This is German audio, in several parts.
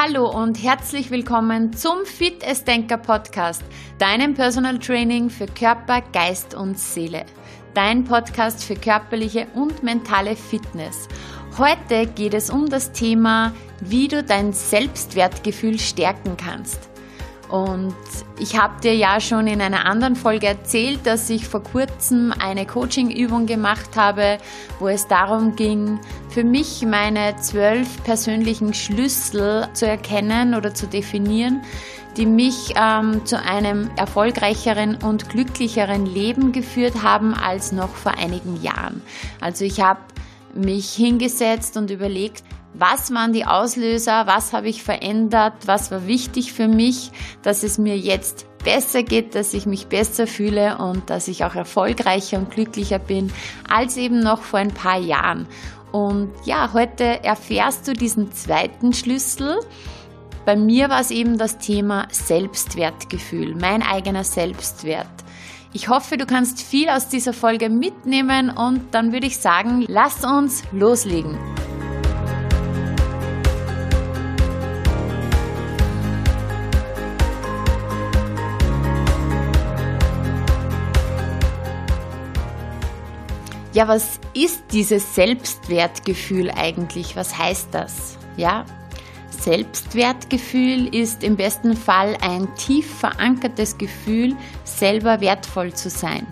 Hallo und herzlich willkommen zum Fit as Denker Podcast, deinem Personal Training für Körper, Geist und Seele. Dein Podcast für körperliche und mentale Fitness. Heute geht es um das Thema, wie du dein Selbstwertgefühl stärken kannst. Und ich habe dir ja schon in einer anderen Folge erzählt, dass ich vor kurzem eine Coaching-Übung gemacht habe, wo es darum ging, für mich meine zwölf persönlichen Schlüssel zu erkennen oder zu definieren, die mich ähm, zu einem erfolgreicheren und glücklicheren Leben geführt haben als noch vor einigen Jahren. Also ich habe mich hingesetzt und überlegt, was waren die Auslöser, was habe ich verändert, was war wichtig für mich, dass es mir jetzt besser geht, dass ich mich besser fühle und dass ich auch erfolgreicher und glücklicher bin als eben noch vor ein paar Jahren. Und ja, heute erfährst du diesen zweiten Schlüssel. Bei mir war es eben das Thema Selbstwertgefühl, mein eigener Selbstwert. Ich hoffe, du kannst viel aus dieser Folge mitnehmen und dann würde ich sagen, lass uns loslegen. Ja, was ist dieses Selbstwertgefühl eigentlich? Was heißt das? Ja, Selbstwertgefühl ist im besten Fall ein tief verankertes Gefühl, selber wertvoll zu sein.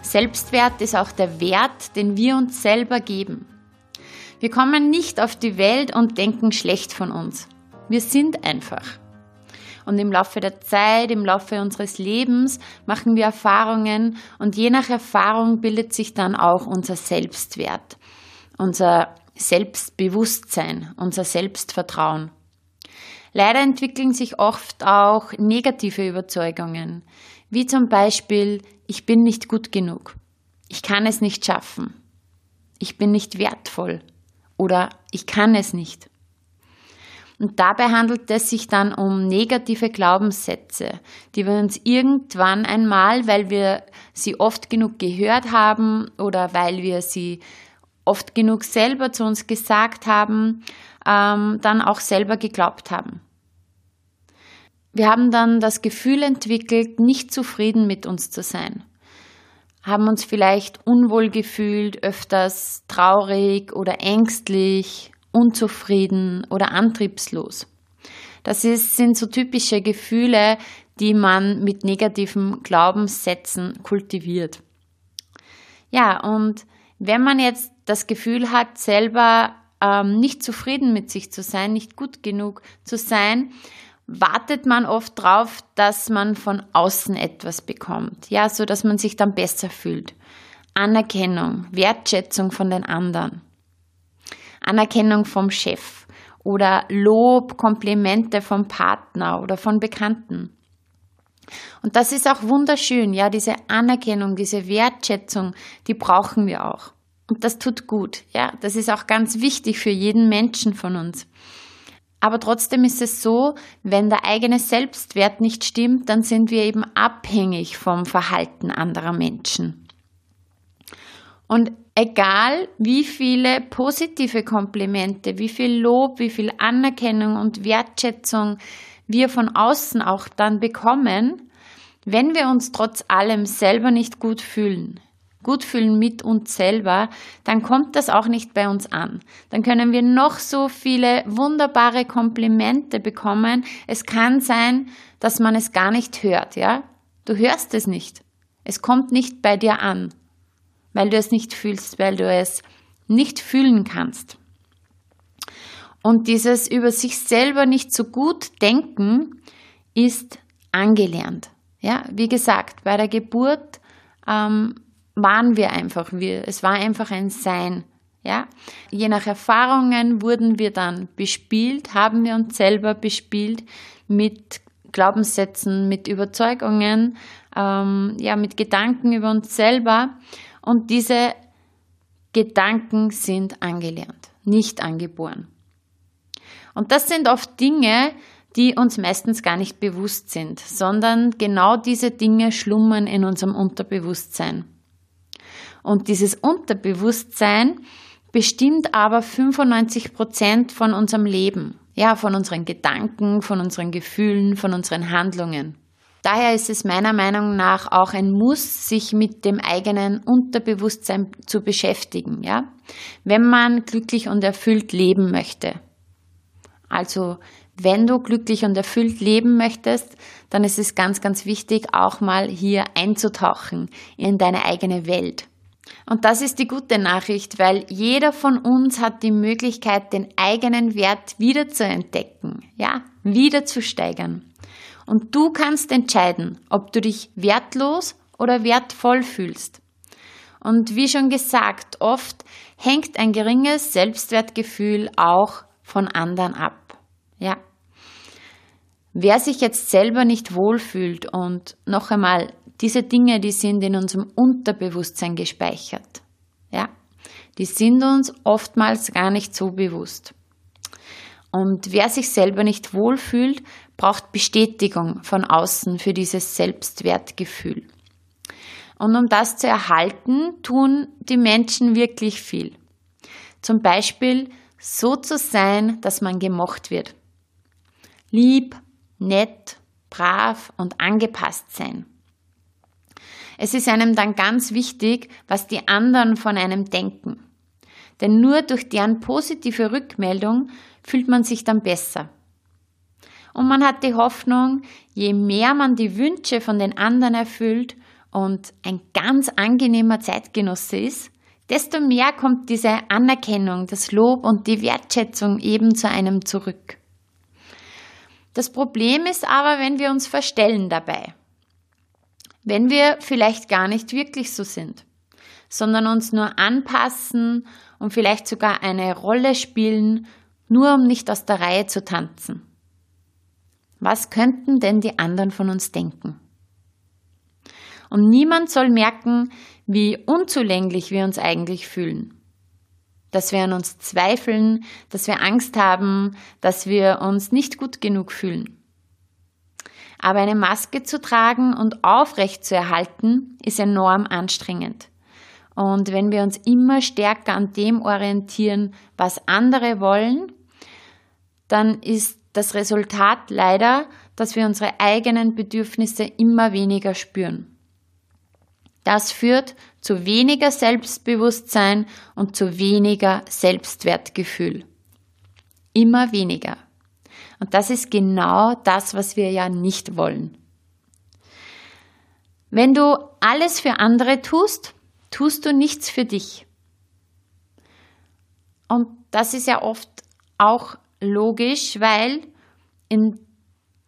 Selbstwert ist auch der Wert, den wir uns selber geben. Wir kommen nicht auf die Welt und denken schlecht von uns. Wir sind einfach. Und im Laufe der Zeit, im Laufe unseres Lebens machen wir Erfahrungen und je nach Erfahrung bildet sich dann auch unser Selbstwert, unser Selbstbewusstsein, unser Selbstvertrauen. Leider entwickeln sich oft auch negative Überzeugungen, wie zum Beispiel, ich bin nicht gut genug, ich kann es nicht schaffen, ich bin nicht wertvoll oder ich kann es nicht. Und dabei handelt es sich dann um negative Glaubenssätze, die wir uns irgendwann einmal, weil wir sie oft genug gehört haben oder weil wir sie oft genug selber zu uns gesagt haben, ähm, dann auch selber geglaubt haben. Wir haben dann das Gefühl entwickelt, nicht zufrieden mit uns zu sein, haben uns vielleicht unwohl gefühlt, öfters traurig oder ängstlich unzufrieden oder antriebslos. Das ist, sind so typische Gefühle, die man mit negativen Glaubenssätzen kultiviert. Ja, und wenn man jetzt das Gefühl hat, selber ähm, nicht zufrieden mit sich zu sein, nicht gut genug zu sein, wartet man oft darauf, dass man von außen etwas bekommt, ja, so dass man sich dann besser fühlt. Anerkennung, Wertschätzung von den anderen. Anerkennung vom Chef oder Lob, Komplimente vom Partner oder von Bekannten. Und das ist auch wunderschön, ja, diese Anerkennung, diese Wertschätzung, die brauchen wir auch. Und das tut gut, ja, das ist auch ganz wichtig für jeden Menschen von uns. Aber trotzdem ist es so, wenn der eigene Selbstwert nicht stimmt, dann sind wir eben abhängig vom Verhalten anderer Menschen. Und egal wie viele positive Komplimente, wie viel Lob, wie viel Anerkennung und Wertschätzung wir von außen auch dann bekommen, wenn wir uns trotz allem selber nicht gut fühlen, gut fühlen mit uns selber, dann kommt das auch nicht bei uns an. Dann können wir noch so viele wunderbare Komplimente bekommen. Es kann sein, dass man es gar nicht hört, ja? Du hörst es nicht. Es kommt nicht bei dir an weil du es nicht fühlst, weil du es nicht fühlen kannst. Und dieses über sich selber nicht so gut denken ist angelernt. Ja, wie gesagt, bei der Geburt ähm, waren wir einfach wir. Es war einfach ein Sein. Ja, je nach Erfahrungen wurden wir dann bespielt, haben wir uns selber bespielt mit Glaubenssätzen, mit Überzeugungen, ähm, ja, mit Gedanken über uns selber. Und diese Gedanken sind angelernt, nicht angeboren. Und das sind oft Dinge, die uns meistens gar nicht bewusst sind, sondern genau diese Dinge schlummern in unserem Unterbewusstsein. Und dieses Unterbewusstsein bestimmt aber 95 Prozent von unserem Leben. Ja, von unseren Gedanken, von unseren Gefühlen, von unseren Handlungen. Daher ist es meiner Meinung nach auch ein Muss, sich mit dem eigenen Unterbewusstsein zu beschäftigen, ja? Wenn man glücklich und erfüllt leben möchte. Also, wenn du glücklich und erfüllt leben möchtest, dann ist es ganz, ganz wichtig, auch mal hier einzutauchen in deine eigene Welt. Und das ist die gute Nachricht, weil jeder von uns hat die Möglichkeit, den eigenen Wert wieder zu entdecken, ja, wieder zu steigern. Und du kannst entscheiden, ob du dich wertlos oder wertvoll fühlst. Und wie schon gesagt, oft hängt ein geringes Selbstwertgefühl auch von anderen ab. Ja. Wer sich jetzt selber nicht wohlfühlt und noch einmal, diese Dinge, die sind in unserem Unterbewusstsein gespeichert. Ja. Die sind uns oftmals gar nicht so bewusst. Und wer sich selber nicht wohlfühlt, braucht Bestätigung von außen für dieses Selbstwertgefühl. Und um das zu erhalten, tun die Menschen wirklich viel. Zum Beispiel so zu sein, dass man gemocht wird. Lieb, nett, brav und angepasst sein. Es ist einem dann ganz wichtig, was die anderen von einem denken. Denn nur durch deren positive Rückmeldung fühlt man sich dann besser. Und man hat die Hoffnung, je mehr man die Wünsche von den anderen erfüllt und ein ganz angenehmer Zeitgenosse ist, desto mehr kommt diese Anerkennung, das Lob und die Wertschätzung eben zu einem zurück. Das Problem ist aber, wenn wir uns verstellen dabei. Wenn wir vielleicht gar nicht wirklich so sind, sondern uns nur anpassen und vielleicht sogar eine Rolle spielen, nur um nicht aus der Reihe zu tanzen. Was könnten denn die anderen von uns denken? Und niemand soll merken, wie unzulänglich wir uns eigentlich fühlen. Dass wir an uns zweifeln, dass wir Angst haben, dass wir uns nicht gut genug fühlen. Aber eine Maske zu tragen und aufrecht zu erhalten, ist enorm anstrengend. Und wenn wir uns immer stärker an dem orientieren, was andere wollen, dann ist das Resultat leider, dass wir unsere eigenen Bedürfnisse immer weniger spüren. Das führt zu weniger Selbstbewusstsein und zu weniger Selbstwertgefühl. Immer weniger. Und das ist genau das, was wir ja nicht wollen. Wenn du alles für andere tust, tust du nichts für dich. Und das ist ja oft auch logisch, weil in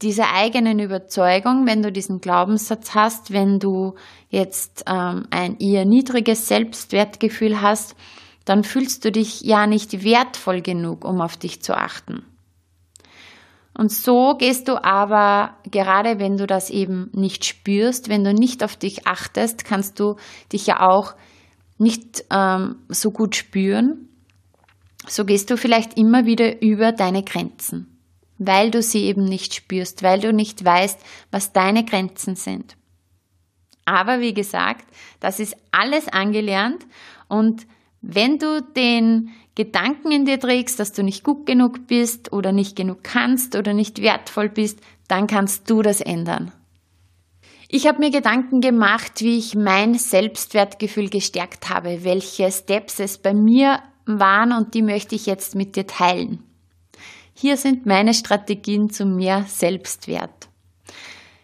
dieser eigenen Überzeugung, wenn du diesen Glaubenssatz hast, wenn du jetzt ähm, ein eher niedriges Selbstwertgefühl hast, dann fühlst du dich ja nicht wertvoll genug, um auf dich zu achten. Und so gehst du aber, gerade wenn du das eben nicht spürst, wenn du nicht auf dich achtest, kannst du dich ja auch nicht ähm, so gut spüren so gehst du vielleicht immer wieder über deine Grenzen, weil du sie eben nicht spürst, weil du nicht weißt, was deine Grenzen sind. Aber wie gesagt, das ist alles angelernt und wenn du den Gedanken in dir trägst, dass du nicht gut genug bist oder nicht genug kannst oder nicht wertvoll bist, dann kannst du das ändern. Ich habe mir Gedanken gemacht, wie ich mein Selbstwertgefühl gestärkt habe, welche Steps es bei mir waren und die möchte ich jetzt mit dir teilen. Hier sind meine Strategien zu mehr Selbstwert.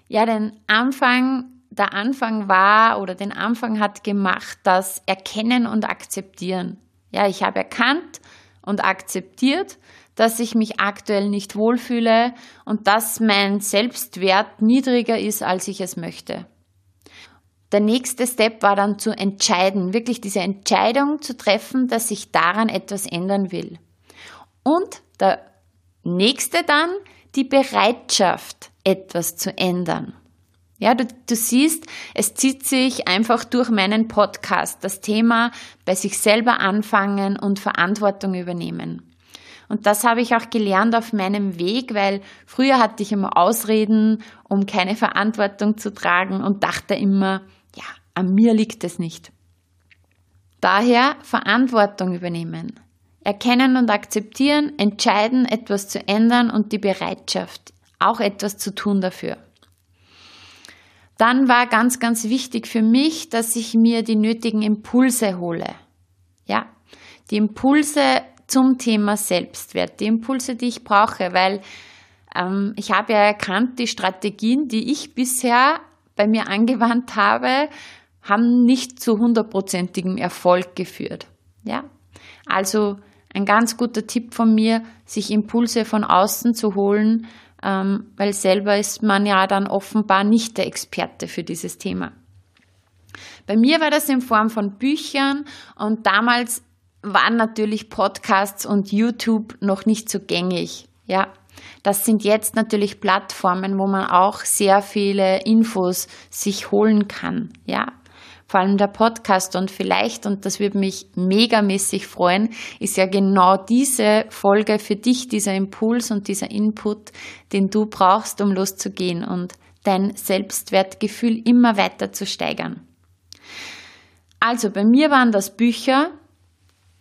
Ja, den Anfang, der Anfang war oder den Anfang hat gemacht das Erkennen und Akzeptieren. Ja, ich habe erkannt und akzeptiert, dass ich mich aktuell nicht wohlfühle und dass mein Selbstwert niedriger ist, als ich es möchte. Der nächste Step war dann zu entscheiden, wirklich diese Entscheidung zu treffen, dass ich daran etwas ändern will. Und der nächste dann die Bereitschaft, etwas zu ändern. Ja, du, du siehst, es zieht sich einfach durch meinen Podcast das Thema bei sich selber anfangen und Verantwortung übernehmen. Und das habe ich auch gelernt auf meinem Weg, weil früher hatte ich immer Ausreden, um keine Verantwortung zu tragen und dachte immer, an mir liegt es nicht. Daher Verantwortung übernehmen. Erkennen und akzeptieren, entscheiden, etwas zu ändern und die Bereitschaft, auch etwas zu tun dafür. Dann war ganz, ganz wichtig für mich, dass ich mir die nötigen Impulse hole. Ja, die Impulse zum Thema Selbstwert, die Impulse, die ich brauche, weil ähm, ich habe ja erkannt, die Strategien, die ich bisher bei mir angewandt habe, haben nicht zu hundertprozentigem Erfolg geführt. Ja, also ein ganz guter Tipp von mir, sich Impulse von außen zu holen, ähm, weil selber ist man ja dann offenbar nicht der Experte für dieses Thema. Bei mir war das in Form von Büchern und damals waren natürlich Podcasts und YouTube noch nicht so gängig. Ja, das sind jetzt natürlich Plattformen, wo man auch sehr viele Infos sich holen kann. Ja, vor allem der Podcast und vielleicht, und das würde mich megamäßig freuen, ist ja genau diese Folge für dich, dieser Impuls und dieser Input, den du brauchst, um loszugehen und dein Selbstwertgefühl immer weiter zu steigern. Also bei mir waren das Bücher,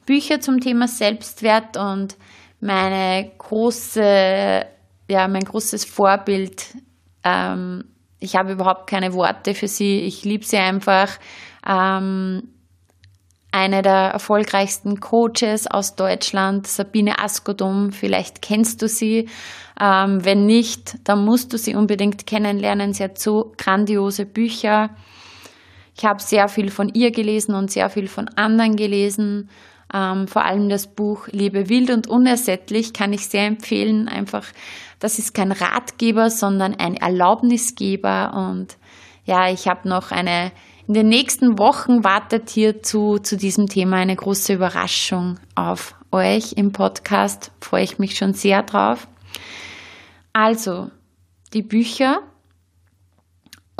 Bücher zum Thema Selbstwert und meine große, ja, mein großes Vorbild ähm, ich habe überhaupt keine Worte für sie. Ich liebe sie einfach. Ähm, eine der erfolgreichsten Coaches aus Deutschland, Sabine Askodum, vielleicht kennst du sie. Ähm, wenn nicht, dann musst du sie unbedingt kennenlernen. Sie hat so grandiose Bücher. Ich habe sehr viel von ihr gelesen und sehr viel von anderen gelesen. Ähm, vor allem das Buch Liebe wild und unersättlich kann ich sehr empfehlen. Einfach, das ist kein Ratgeber, sondern ein Erlaubnisgeber. Und ja, ich habe noch eine, in den nächsten Wochen wartet hier zu, zu diesem Thema eine große Überraschung auf euch im Podcast. Freue ich mich schon sehr drauf. Also, die Bücher.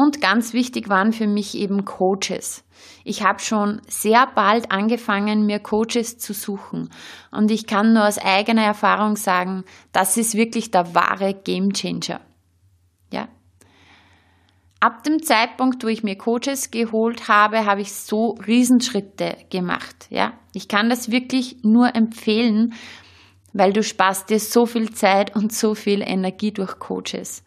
Und ganz wichtig waren für mich eben Coaches. Ich habe schon sehr bald angefangen, mir Coaches zu suchen. Und ich kann nur aus eigener Erfahrung sagen, das ist wirklich der wahre Gamechanger. Ja. Ab dem Zeitpunkt, wo ich mir Coaches geholt habe, habe ich so Riesenschritte gemacht. Ja. Ich kann das wirklich nur empfehlen, weil du sparst dir so viel Zeit und so viel Energie durch Coaches.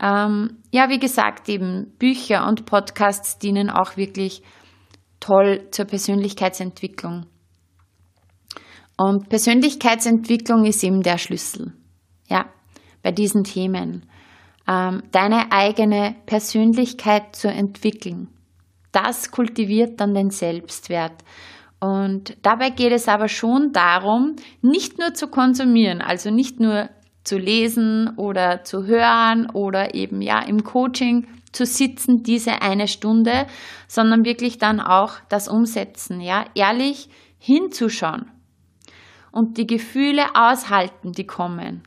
Ähm, ja, wie gesagt, eben Bücher und Podcasts dienen auch wirklich toll zur Persönlichkeitsentwicklung. Und Persönlichkeitsentwicklung ist eben der Schlüssel, ja, bei diesen Themen. Ähm, deine eigene Persönlichkeit zu entwickeln. Das kultiviert dann den Selbstwert. Und dabei geht es aber schon darum, nicht nur zu konsumieren, also nicht nur zu lesen oder zu hören oder eben ja im Coaching zu sitzen, diese eine Stunde, sondern wirklich dann auch das Umsetzen, ja, ehrlich hinzuschauen und die Gefühle aushalten, die kommen.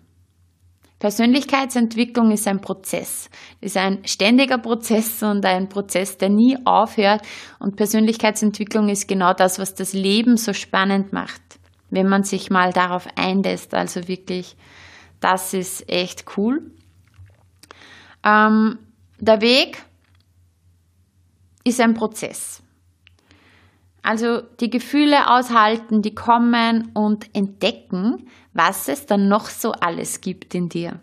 Persönlichkeitsentwicklung ist ein Prozess, ist ein ständiger Prozess und ein Prozess, der nie aufhört. Und Persönlichkeitsentwicklung ist genau das, was das Leben so spannend macht, wenn man sich mal darauf einlässt, also wirklich das ist echt cool. Ähm, der Weg ist ein Prozess. Also die Gefühle aushalten, die kommen und entdecken, was es dann noch so alles gibt in dir.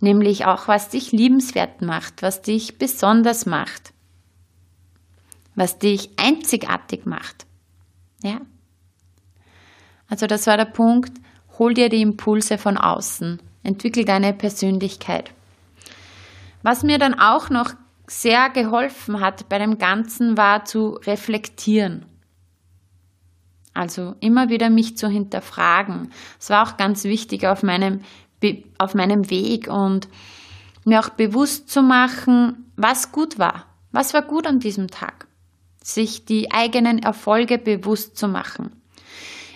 Nämlich auch, was dich liebenswert macht, was dich besonders macht, was dich einzigartig macht. Ja? Also das war der Punkt, Hol dir die Impulse von außen. Entwickel deine Persönlichkeit. Was mir dann auch noch sehr geholfen hat bei dem Ganzen war zu reflektieren. Also immer wieder mich zu hinterfragen. Es war auch ganz wichtig auf meinem, auf meinem Weg und mir auch bewusst zu machen, was gut war. Was war gut an diesem Tag? Sich die eigenen Erfolge bewusst zu machen.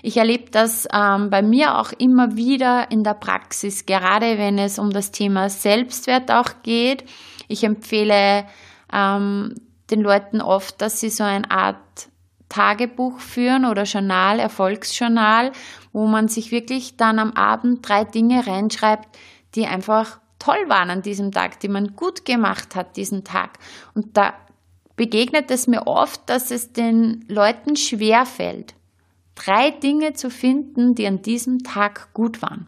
Ich erlebe das ähm, bei mir auch immer wieder in der Praxis, gerade wenn es um das Thema Selbstwert auch geht. Ich empfehle ähm, den Leuten oft, dass sie so eine Art Tagebuch führen oder Journal, Erfolgsjournal, wo man sich wirklich dann am Abend drei Dinge reinschreibt, die einfach toll waren an diesem Tag, die man gut gemacht hat diesen Tag. Und da begegnet es mir oft, dass es den Leuten schwer fällt drei Dinge zu finden, die an diesem Tag gut waren.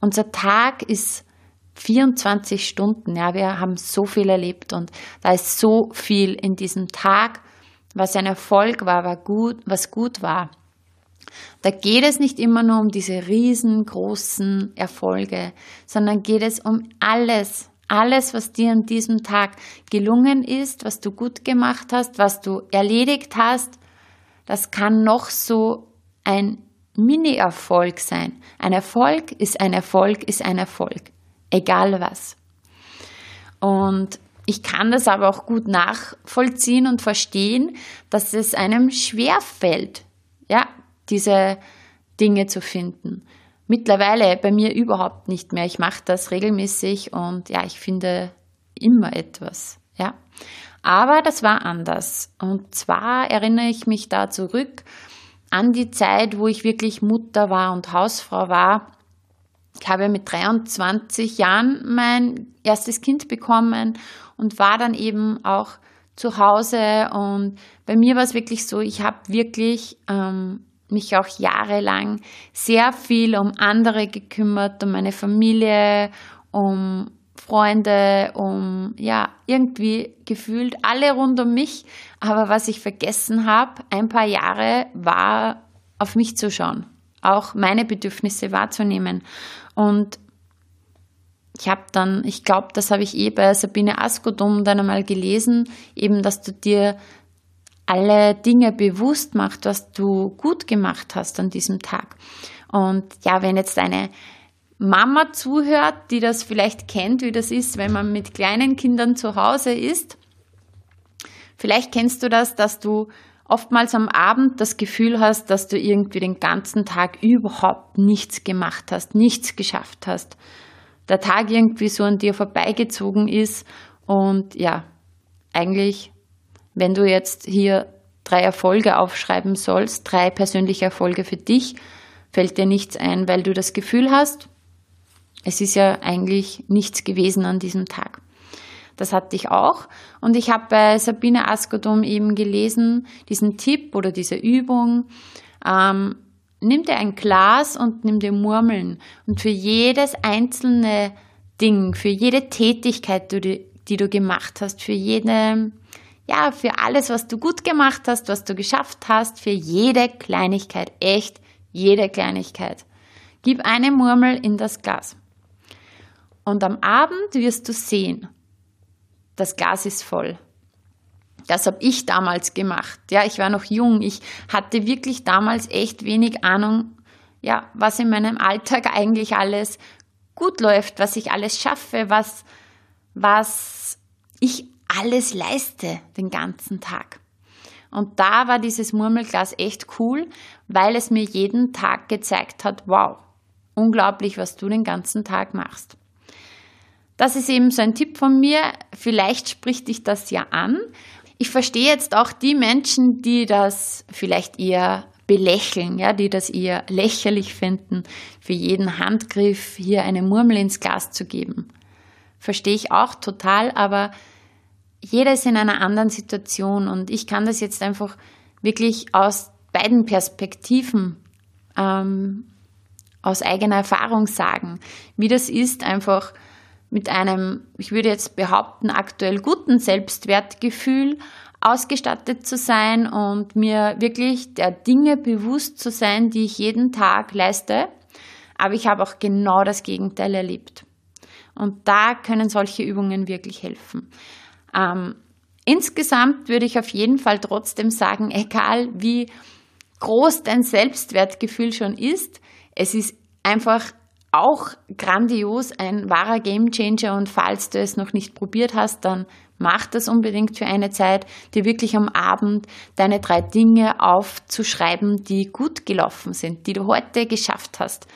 Unser Tag ist 24 Stunden, ja, wir haben so viel erlebt und da ist so viel in diesem Tag, was ein Erfolg war, war gut, was gut war. Da geht es nicht immer nur um diese riesengroßen Erfolge, sondern geht es um alles, alles, was dir an diesem Tag gelungen ist, was du gut gemacht hast, was du erledigt hast, das kann noch so ein Mini-Erfolg sein. Ein Erfolg ist ein Erfolg ist ein Erfolg, egal was. Und ich kann das aber auch gut nachvollziehen und verstehen, dass es einem schwer fällt, ja, diese Dinge zu finden. Mittlerweile bei mir überhaupt nicht mehr. Ich mache das regelmäßig und ja, ich finde immer etwas, ja. Aber das war anders. Und zwar erinnere ich mich da zurück an die Zeit, wo ich wirklich Mutter war und Hausfrau war. Ich habe mit 23 Jahren mein erstes Kind bekommen und war dann eben auch zu Hause. Und bei mir war es wirklich so, ich habe wirklich ähm, mich auch jahrelang sehr viel um andere gekümmert, um meine Familie, um Freunde, um ja, irgendwie gefühlt alle rund um mich. Aber was ich vergessen habe, ein paar Jahre war auf mich zu schauen, auch meine Bedürfnisse wahrzunehmen. Und ich habe dann, ich glaube, das habe ich eh bei Sabine Askodum dann einmal gelesen, eben, dass du dir alle Dinge bewusst machst, was du gut gemacht hast an diesem Tag. Und ja, wenn jetzt eine Mama zuhört, die das vielleicht kennt, wie das ist, wenn man mit kleinen Kindern zu Hause ist, vielleicht kennst du das, dass du oftmals am Abend das Gefühl hast, dass du irgendwie den ganzen Tag überhaupt nichts gemacht hast, nichts geschafft hast. Der Tag irgendwie so an dir vorbeigezogen ist und ja, eigentlich, wenn du jetzt hier drei Erfolge aufschreiben sollst, drei persönliche Erfolge für dich, fällt dir nichts ein, weil du das Gefühl hast, es ist ja eigentlich nichts gewesen an diesem Tag. Das hatte ich auch. Und ich habe bei Sabine Askodum eben gelesen, diesen Tipp oder diese Übung, ähm, nimm dir ein Glas und nimm dir Murmeln. Und für jedes einzelne Ding, für jede Tätigkeit, die, die du gemacht hast, für jede, ja, für alles, was du gut gemacht hast, was du geschafft hast, für jede Kleinigkeit, echt jede Kleinigkeit. Gib eine Murmel in das Glas. Und am Abend wirst du sehen, das Glas ist voll. Das habe ich damals gemacht. Ja, ich war noch jung. Ich hatte wirklich damals echt wenig Ahnung, ja, was in meinem Alltag eigentlich alles gut läuft, was ich alles schaffe, was, was ich alles leiste den ganzen Tag. Und da war dieses Murmelglas echt cool, weil es mir jeden Tag gezeigt hat, wow, unglaublich, was du den ganzen Tag machst. Das ist eben so ein Tipp von mir. Vielleicht spricht dich das ja an. Ich verstehe jetzt auch die Menschen, die das vielleicht eher belächeln, ja, die das eher lächerlich finden, für jeden Handgriff hier eine Murmel ins Glas zu geben. Verstehe ich auch total, aber jeder ist in einer anderen Situation und ich kann das jetzt einfach wirklich aus beiden Perspektiven ähm, aus eigener Erfahrung sagen, wie das ist, einfach mit einem, ich würde jetzt behaupten, aktuell guten Selbstwertgefühl ausgestattet zu sein und mir wirklich der Dinge bewusst zu sein, die ich jeden Tag leiste. Aber ich habe auch genau das Gegenteil erlebt. Und da können solche Übungen wirklich helfen. Ähm, insgesamt würde ich auf jeden Fall trotzdem sagen, egal wie groß dein Selbstwertgefühl schon ist, es ist einfach auch grandios, ein wahrer Gamechanger und falls du es noch nicht probiert hast, dann mach das unbedingt für eine Zeit, dir wirklich am Abend deine drei Dinge aufzuschreiben, die gut gelaufen sind, die du heute geschafft hast.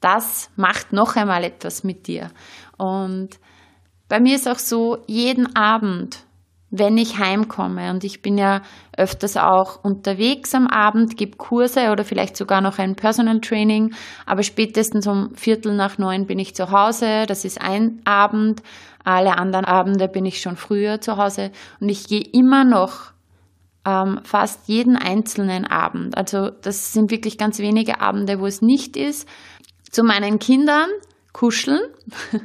Das macht noch einmal etwas mit dir. Und bei mir ist auch so, jeden Abend wenn ich heimkomme. Und ich bin ja öfters auch unterwegs am Abend, gebe Kurse oder vielleicht sogar noch ein Personal Training. Aber spätestens um Viertel nach neun bin ich zu Hause. Das ist ein Abend. Alle anderen Abende bin ich schon früher zu Hause. Und ich gehe immer noch ähm, fast jeden einzelnen Abend. Also das sind wirklich ganz wenige Abende, wo es nicht ist. Zu meinen Kindern kuscheln.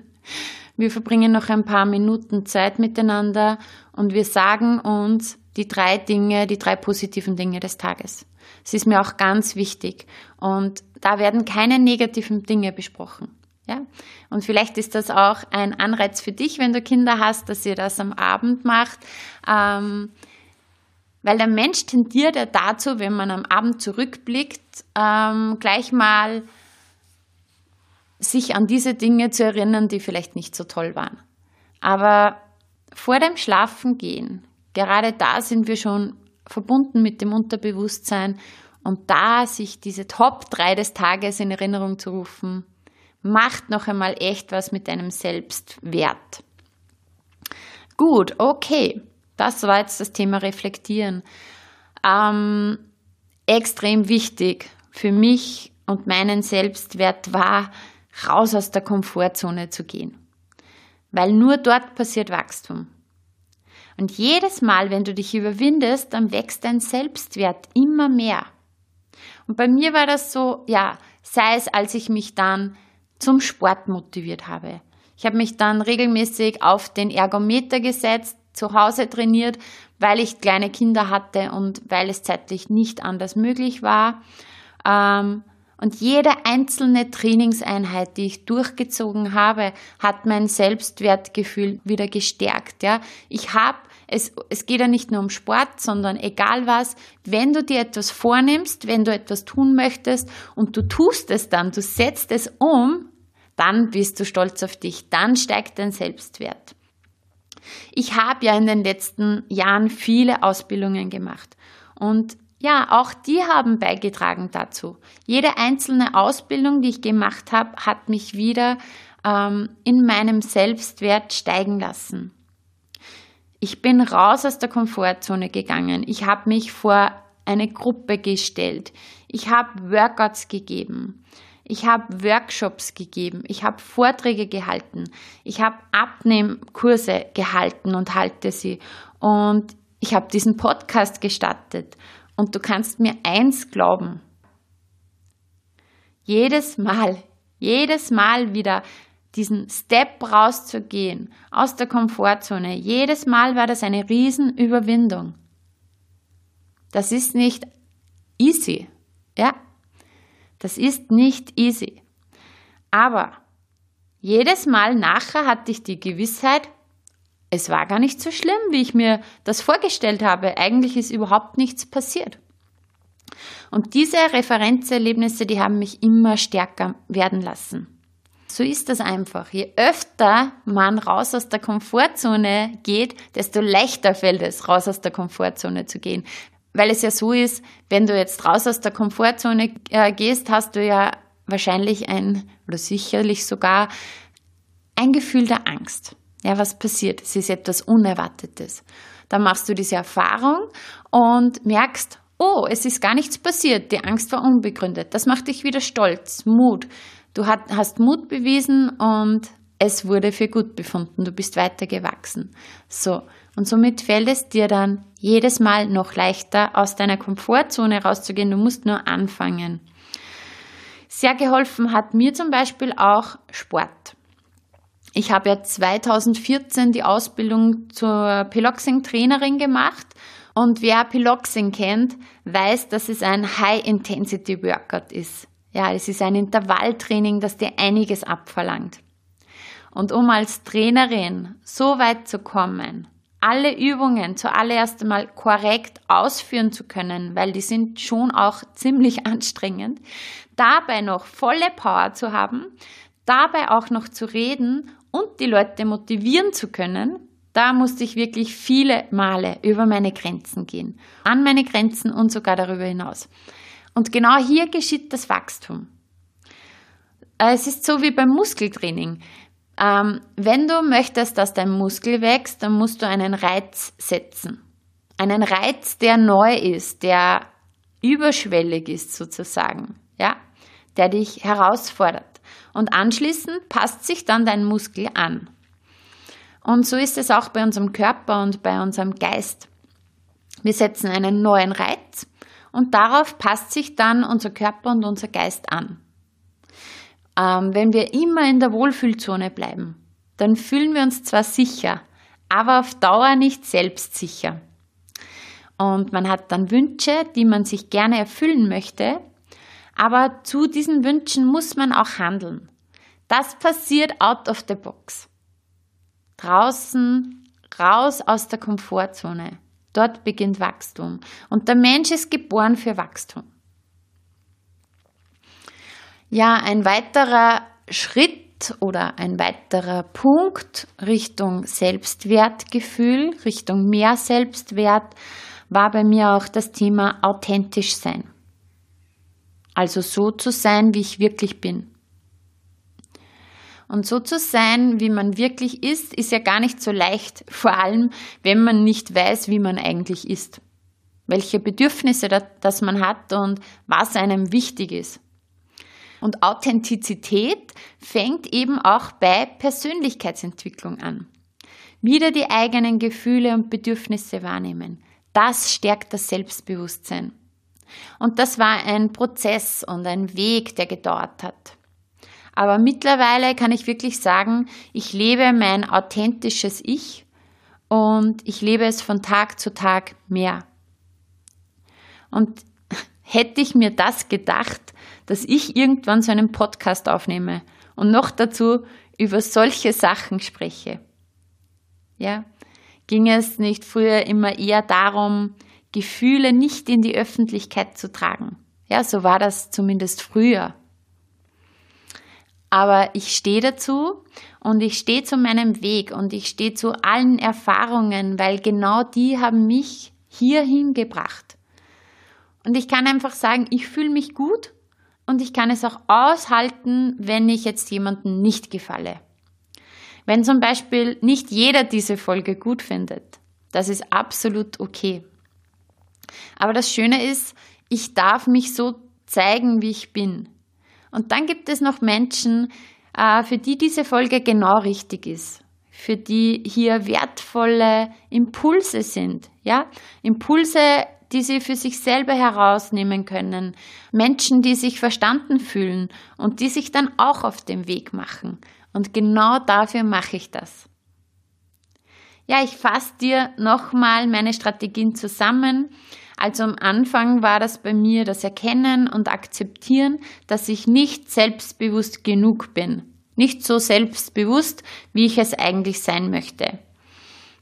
Wir verbringen noch ein paar Minuten Zeit miteinander und wir sagen uns die drei Dinge, die drei positiven Dinge des Tages. Es ist mir auch ganz wichtig. Und da werden keine negativen Dinge besprochen. Ja? Und vielleicht ist das auch ein Anreiz für dich, wenn du Kinder hast, dass ihr das am Abend macht. Ähm, weil der Mensch tendiert ja dazu, wenn man am Abend zurückblickt, ähm, gleich mal sich an diese Dinge zu erinnern, die vielleicht nicht so toll waren. Aber vor dem Schlafengehen, gerade da sind wir schon verbunden mit dem Unterbewusstsein und da sich diese Top 3 des Tages in Erinnerung zu rufen, macht noch einmal echt was mit deinem Selbstwert. Gut, okay. Das war jetzt das Thema Reflektieren. Ähm, extrem wichtig für mich und meinen Selbstwert war, raus aus der Komfortzone zu gehen. Weil nur dort passiert Wachstum. Und jedes Mal, wenn du dich überwindest, dann wächst dein Selbstwert immer mehr. Und bei mir war das so, ja, sei es, als ich mich dann zum Sport motiviert habe. Ich habe mich dann regelmäßig auf den Ergometer gesetzt, zu Hause trainiert, weil ich kleine Kinder hatte und weil es zeitlich nicht anders möglich war. Ähm, und jede einzelne Trainingseinheit, die ich durchgezogen habe, hat mein Selbstwertgefühl wieder gestärkt. Ja, ich habe es, es geht ja nicht nur um Sport, sondern egal was, wenn du dir etwas vornimmst, wenn du etwas tun möchtest und du tust es dann, du setzt es um, dann bist du stolz auf dich, dann steigt dein Selbstwert. Ich habe ja in den letzten Jahren viele Ausbildungen gemacht und ja, auch die haben beigetragen dazu. Jede einzelne Ausbildung, die ich gemacht habe, hat mich wieder ähm, in meinem Selbstwert steigen lassen. Ich bin raus aus der Komfortzone gegangen. Ich habe mich vor eine Gruppe gestellt. Ich habe Workouts gegeben. Ich habe Workshops gegeben. Ich habe Vorträge gehalten. Ich habe Abnehmkurse gehalten und halte sie. Und ich habe diesen Podcast gestartet. Und du kannst mir eins glauben. Jedes Mal, jedes Mal wieder diesen Step rauszugehen aus der Komfortzone, jedes Mal war das eine Riesenüberwindung. Das ist nicht easy, ja? Das ist nicht easy. Aber jedes Mal nachher hatte ich die Gewissheit, es war gar nicht so schlimm, wie ich mir das vorgestellt habe. Eigentlich ist überhaupt nichts passiert. Und diese Referenzerlebnisse, die haben mich immer stärker werden lassen. So ist das einfach. Je öfter man raus aus der Komfortzone geht, desto leichter fällt es, raus aus der Komfortzone zu gehen. Weil es ja so ist, wenn du jetzt raus aus der Komfortzone äh, gehst, hast du ja wahrscheinlich ein, oder sicherlich sogar, ein Gefühl der Angst. Ja, was passiert? Es ist etwas Unerwartetes. Dann machst du diese Erfahrung und merkst, oh, es ist gar nichts passiert. Die Angst war unbegründet. Das macht dich wieder stolz, Mut. Du hast Mut bewiesen und es wurde für gut befunden. Du bist weiter gewachsen. So. Und somit fällt es dir dann jedes Mal noch leichter, aus deiner Komfortzone rauszugehen. Du musst nur anfangen. Sehr geholfen hat mir zum Beispiel auch Sport. Ich habe ja 2014 die Ausbildung zur Piloxing-Trainerin gemacht und wer Piloxing kennt, weiß, dass es ein High-Intensity-Workout ist. Ja, es ist ein Intervalltraining, das dir einiges abverlangt. Und um als Trainerin so weit zu kommen, alle Übungen zuallererst einmal korrekt ausführen zu können, weil die sind schon auch ziemlich anstrengend, dabei noch volle Power zu haben, dabei auch noch zu reden und die Leute motivieren zu können, da musste ich wirklich viele Male über meine Grenzen gehen, an meine Grenzen und sogar darüber hinaus. Und genau hier geschieht das Wachstum. Es ist so wie beim Muskeltraining. Ähm, wenn du möchtest, dass dein Muskel wächst, dann musst du einen Reiz setzen. Einen Reiz, der neu ist, der überschwellig ist sozusagen, ja, der dich herausfordert und anschließend passt sich dann dein Muskel an. Und so ist es auch bei unserem Körper und bei unserem Geist. Wir setzen einen neuen Reiz und darauf passt sich dann unser Körper und unser Geist an. Ähm, wenn wir immer in der Wohlfühlzone bleiben, dann fühlen wir uns zwar sicher, aber auf Dauer nicht selbstsicher. Und man hat dann Wünsche, die man sich gerne erfüllen möchte, aber zu diesen Wünschen muss man auch handeln. Das passiert out of the box. Draußen, raus aus der Komfortzone. Dort beginnt Wachstum. Und der Mensch ist geboren für Wachstum. Ja, ein weiterer Schritt oder ein weiterer Punkt Richtung Selbstwertgefühl, Richtung mehr Selbstwert, war bei mir auch das Thema authentisch sein. Also so zu sein, wie ich wirklich bin. Und so zu sein, wie man wirklich ist, ist ja gar nicht so leicht, vor allem wenn man nicht weiß, wie man eigentlich ist. Welche Bedürfnisse das man hat und was einem wichtig ist. Und Authentizität fängt eben auch bei Persönlichkeitsentwicklung an. Wieder die eigenen Gefühle und Bedürfnisse wahrnehmen. Das stärkt das Selbstbewusstsein. Und das war ein Prozess und ein Weg, der gedauert hat. Aber mittlerweile kann ich wirklich sagen, ich lebe mein authentisches Ich und ich lebe es von Tag zu Tag mehr. Und hätte ich mir das gedacht, dass ich irgendwann so einen Podcast aufnehme und noch dazu über solche Sachen spreche. Ja, ging es nicht früher immer eher darum, Gefühle nicht in die Öffentlichkeit zu tragen. Ja, so war das zumindest früher. Aber ich stehe dazu und ich stehe zu meinem Weg und ich stehe zu allen Erfahrungen, weil genau die haben mich hierhin gebracht. Und ich kann einfach sagen, ich fühle mich gut und ich kann es auch aushalten, wenn ich jetzt jemandem nicht gefalle. Wenn zum Beispiel nicht jeder diese Folge gut findet, das ist absolut okay. Aber das Schöne ist, ich darf mich so zeigen, wie ich bin. Und dann gibt es noch Menschen, äh, für die diese Folge genau richtig ist, für die hier wertvolle Impulse sind, ja, Impulse, die sie für sich selber herausnehmen können, Menschen, die sich verstanden fühlen und die sich dann auch auf den Weg machen. Und genau dafür mache ich das. Ja, ich fasse dir nochmal meine Strategien zusammen. Also am Anfang war das bei mir das Erkennen und Akzeptieren, dass ich nicht selbstbewusst genug bin. Nicht so selbstbewusst, wie ich es eigentlich sein möchte.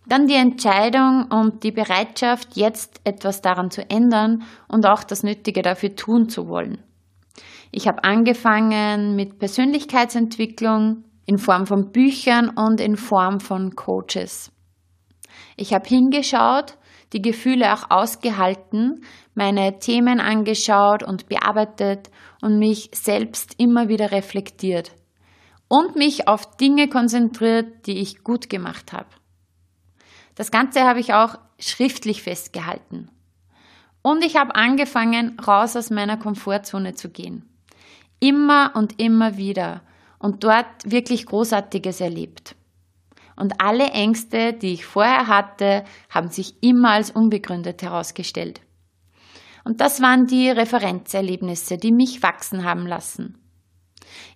Dann die Entscheidung und die Bereitschaft, jetzt etwas daran zu ändern und auch das Nötige dafür tun zu wollen. Ich habe angefangen mit Persönlichkeitsentwicklung in Form von Büchern und in Form von Coaches. Ich habe hingeschaut, die Gefühle auch ausgehalten, meine Themen angeschaut und bearbeitet und mich selbst immer wieder reflektiert und mich auf Dinge konzentriert, die ich gut gemacht habe. Das Ganze habe ich auch schriftlich festgehalten. Und ich habe angefangen, raus aus meiner Komfortzone zu gehen. Immer und immer wieder. Und dort wirklich Großartiges erlebt. Und alle Ängste, die ich vorher hatte, haben sich immer als unbegründet herausgestellt. Und das waren die Referenzerlebnisse, die mich wachsen haben lassen.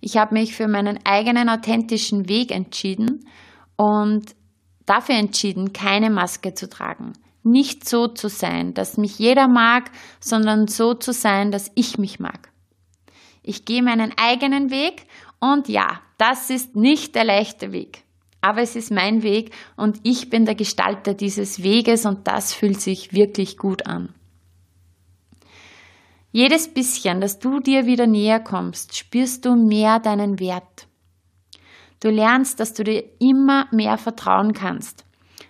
Ich habe mich für meinen eigenen authentischen Weg entschieden und dafür entschieden, keine Maske zu tragen. Nicht so zu sein, dass mich jeder mag, sondern so zu sein, dass ich mich mag. Ich gehe meinen eigenen Weg und ja, das ist nicht der leichte Weg. Aber es ist mein Weg und ich bin der Gestalter dieses Weges und das fühlt sich wirklich gut an. Jedes bisschen, dass du dir wieder näher kommst, spürst du mehr deinen Wert. Du lernst, dass du dir immer mehr vertrauen kannst,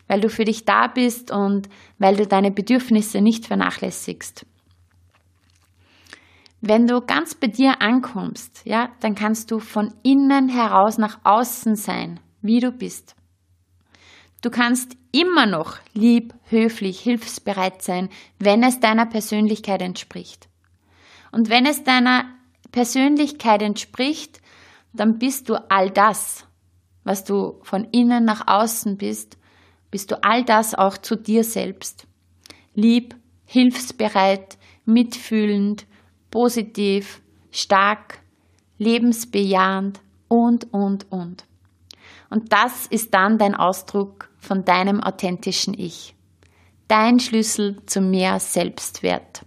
weil du für dich da bist und weil du deine Bedürfnisse nicht vernachlässigst. Wenn du ganz bei dir ankommst, ja, dann kannst du von innen heraus nach außen sein, wie du bist. Du kannst immer noch lieb, höflich, hilfsbereit sein, wenn es deiner Persönlichkeit entspricht. Und wenn es deiner Persönlichkeit entspricht, dann bist du all das, was du von innen nach außen bist, bist du all das auch zu dir selbst. lieb, hilfsbereit, mitfühlend, positiv, stark, lebensbejahend und, und, und. Und das ist dann dein Ausdruck von deinem authentischen Ich. Dein Schlüssel zu mehr Selbstwert.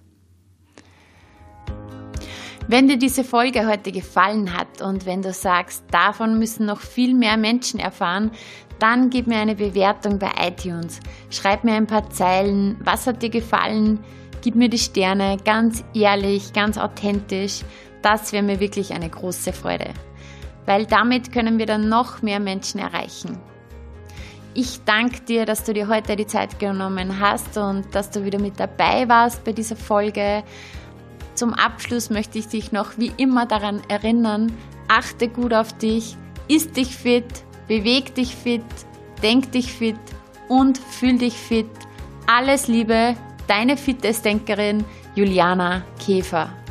Wenn dir diese Folge heute gefallen hat und wenn du sagst, davon müssen noch viel mehr Menschen erfahren, dann gib mir eine Bewertung bei iTunes. Schreib mir ein paar Zeilen, was hat dir gefallen, gib mir die Sterne, ganz ehrlich, ganz authentisch. Das wäre mir wirklich eine große Freude, weil damit können wir dann noch mehr Menschen erreichen. Ich danke dir, dass du dir heute die Zeit genommen hast und dass du wieder mit dabei warst bei dieser Folge. Zum Abschluss möchte ich dich noch wie immer daran erinnern, achte gut auf dich, isst dich fit, beweg dich fit, denk dich fit und fühl dich fit. Alles Liebe, deine Fitnessdenkerin Juliana Käfer.